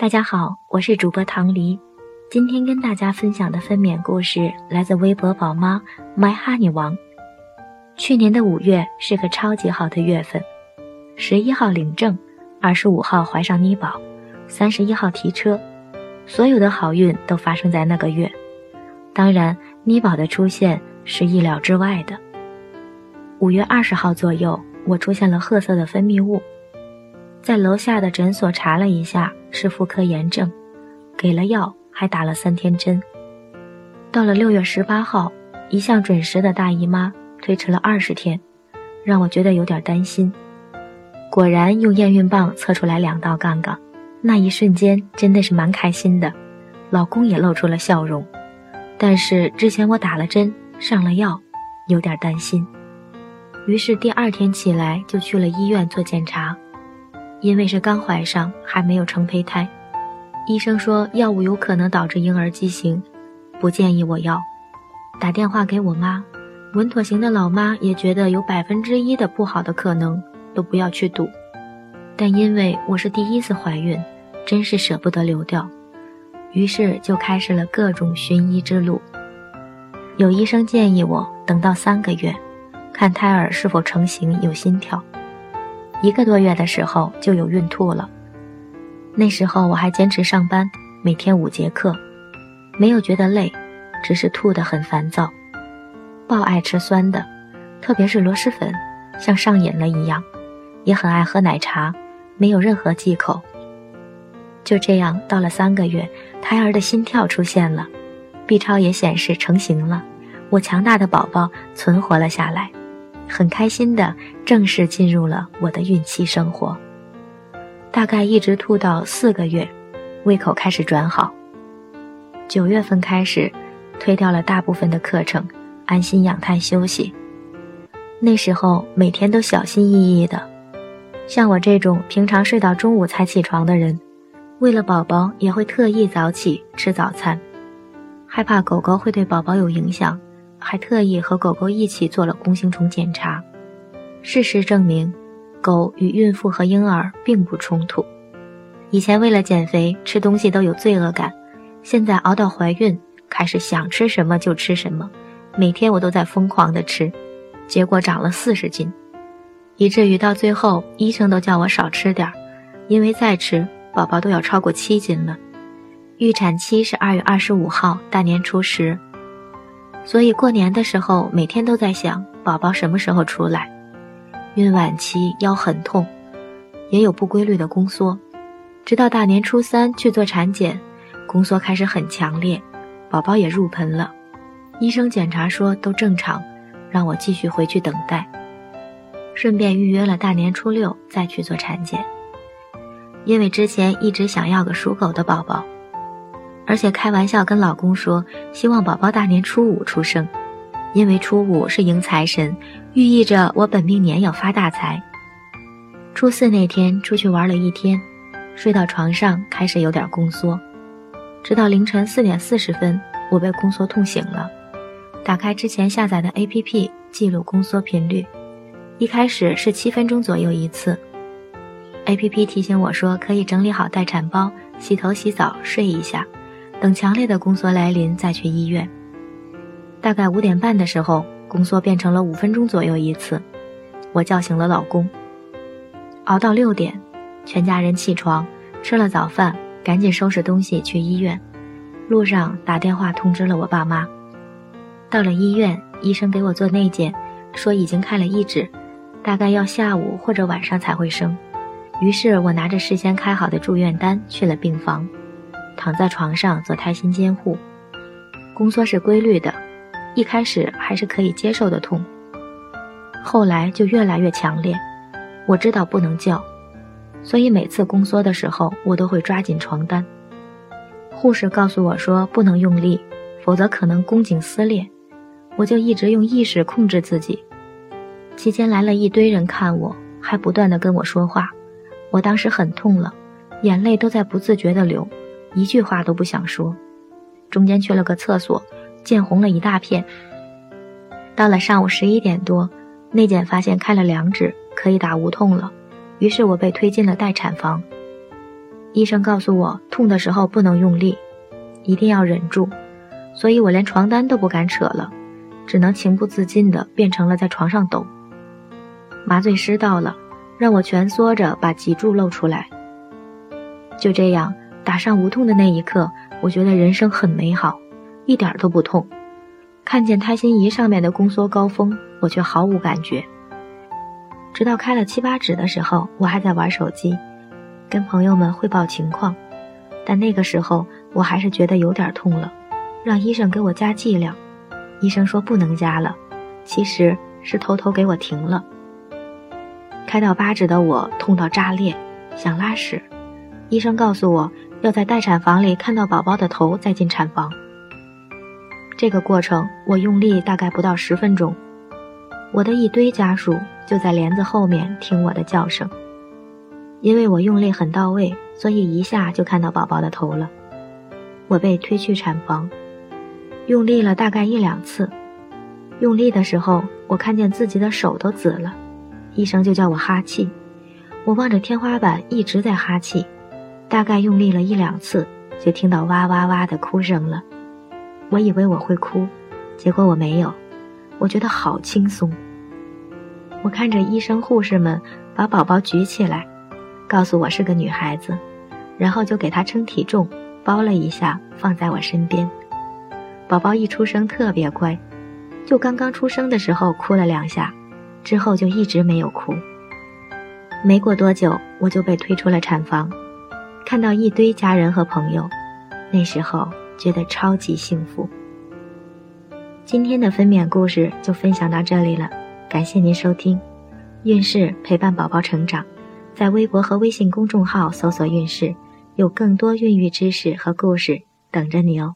大家好，我是主播唐黎，今天跟大家分享的分娩故事来自微博宝妈 My Honey 王。去年的五月是个超级好的月份，十一号领证，二十五号怀上妮宝，三十一号提车，所有的好运都发生在那个月。当然，妮宝的出现是意料之外的。五月二十号左右，我出现了褐色的分泌物。在楼下的诊所查了一下，是妇科炎症，给了药，还打了三天针。到了六月十八号，一向准时的大姨妈推迟了二十天，让我觉得有点担心。果然用验孕棒测出来两道杠杠，那一瞬间真的是蛮开心的，老公也露出了笑容。但是之前我打了针，上了药，有点担心。于是第二天起来就去了医院做检查。因为是刚怀上，还没有成胚胎，医生说药物有可能导致婴儿畸形，不建议我要。打电话给我妈，稳妥型的老妈也觉得有百分之一的不好的可能，都不要去赌。但因为我是第一次怀孕，真是舍不得流掉，于是就开始了各种寻医之路。有医生建议我等到三个月，看胎儿是否成型有心跳。一个多月的时候就有孕吐了，那时候我还坚持上班，每天五节课，没有觉得累，只是吐得很烦躁，爆爱吃酸的，特别是螺蛳粉，像上瘾了一样，也很爱喝奶茶，没有任何忌口。就这样到了三个月，胎儿的心跳出现了，B 超也显示成型了，我强大的宝宝存活了下来。很开心的正式进入了我的孕期生活，大概一直吐到四个月，胃口开始转好。九月份开始，推掉了大部分的课程，安心养胎休息。那时候每天都小心翼翼的，像我这种平常睡到中午才起床的人，为了宝宝也会特意早起吃早餐，害怕狗狗会对宝宝有影响。还特意和狗狗一起做了弓形虫检查，事实证明，狗与孕妇和婴儿并不冲突。以前为了减肥吃东西都有罪恶感，现在熬到怀孕开始想吃什么就吃什么，每天我都在疯狂的吃，结果长了四十斤，以至于到最后医生都叫我少吃点儿，因为再吃宝宝都要超过七斤了。预产期是二月二十五号，大年初十。所以过年的时候，每天都在想宝宝什么时候出来。孕晚期腰很痛，也有不规律的宫缩，直到大年初三去做产检，宫缩开始很强烈，宝宝也入盆了。医生检查说都正常，让我继续回去等待。顺便预约了大年初六再去做产检，因为之前一直想要个属狗的宝宝。而且开玩笑跟老公说，希望宝宝大年初五出生，因为初五是迎财神，寓意着我本命年要发大财。初四那天出去玩了一天，睡到床上开始有点宫缩，直到凌晨四点四十分，我被宫缩痛醒了。打开之前下载的 APP 记录宫缩频率，一开始是七分钟左右一次。APP 提醒我说可以整理好待产包，洗头洗澡睡一下。等强烈的宫缩来临再去医院。大概五点半的时候，宫缩变成了五分钟左右一次。我叫醒了老公，熬到六点，全家人起床，吃了早饭，赶紧收拾东西去医院。路上打电话通知了我爸妈。到了医院，医生给我做内检，说已经开了一指，大概要下午或者晚上才会生。于是我拿着事先开好的住院单去了病房。躺在床上做胎心监护，宫缩是规律的，一开始还是可以接受的痛，后来就越来越强烈。我知道不能叫，所以每次宫缩的时候，我都会抓紧床单。护士告诉我说不能用力，否则可能宫颈撕裂。我就一直用意识控制自己。期间来了一堆人看我，还不断的跟我说话。我当时很痛了，眼泪都在不自觉的流。一句话都不想说，中间去了个厕所，见红了一大片。到了上午十一点多，内检发现开了两指，可以打无痛了，于是我被推进了待产房。医生告诉我，痛的时候不能用力，一定要忍住，所以我连床单都不敢扯了，只能情不自禁地变成了在床上抖。麻醉师到了，让我蜷缩着把脊柱露出来。就这样打上无痛的那一刻，我觉得人生很美好，一点都不痛。看见胎心仪上面的宫缩高峰，我却毫无感觉。直到开了七八指的时候，我还在玩手机。跟朋友们汇报情况，但那个时候我还是觉得有点痛了，让医生给我加剂量。医生说不能加了，其实是偷偷给我停了。开到八指的我痛到炸裂，想拉屎。医生告诉我要在待产房里看到宝宝的头再进产房。这个过程我用力大概不到十分钟，我的一堆家属就在帘子后面听我的叫声。因为我用力很到位，所以一下就看到宝宝的头了。我被推去产房，用力了大概一两次。用力的时候，我看见自己的手都紫了，医生就叫我哈气。我望着天花板一直在哈气，大概用力了一两次，就听到哇哇哇的哭声了。我以为我会哭，结果我没有，我觉得好轻松。我看着医生护士们把宝宝举起来。告诉我是个女孩子，然后就给她称体重，包了一下放在我身边。宝宝一出生特别乖，就刚刚出生的时候哭了两下，之后就一直没有哭。没过多久，我就被推出了产房，看到一堆家人和朋友，那时候觉得超级幸福。今天的分娩故事就分享到这里了，感谢您收听，孕事陪伴宝宝成长。在微博和微信公众号搜索“孕事”，有更多孕育知识和故事等着你哦。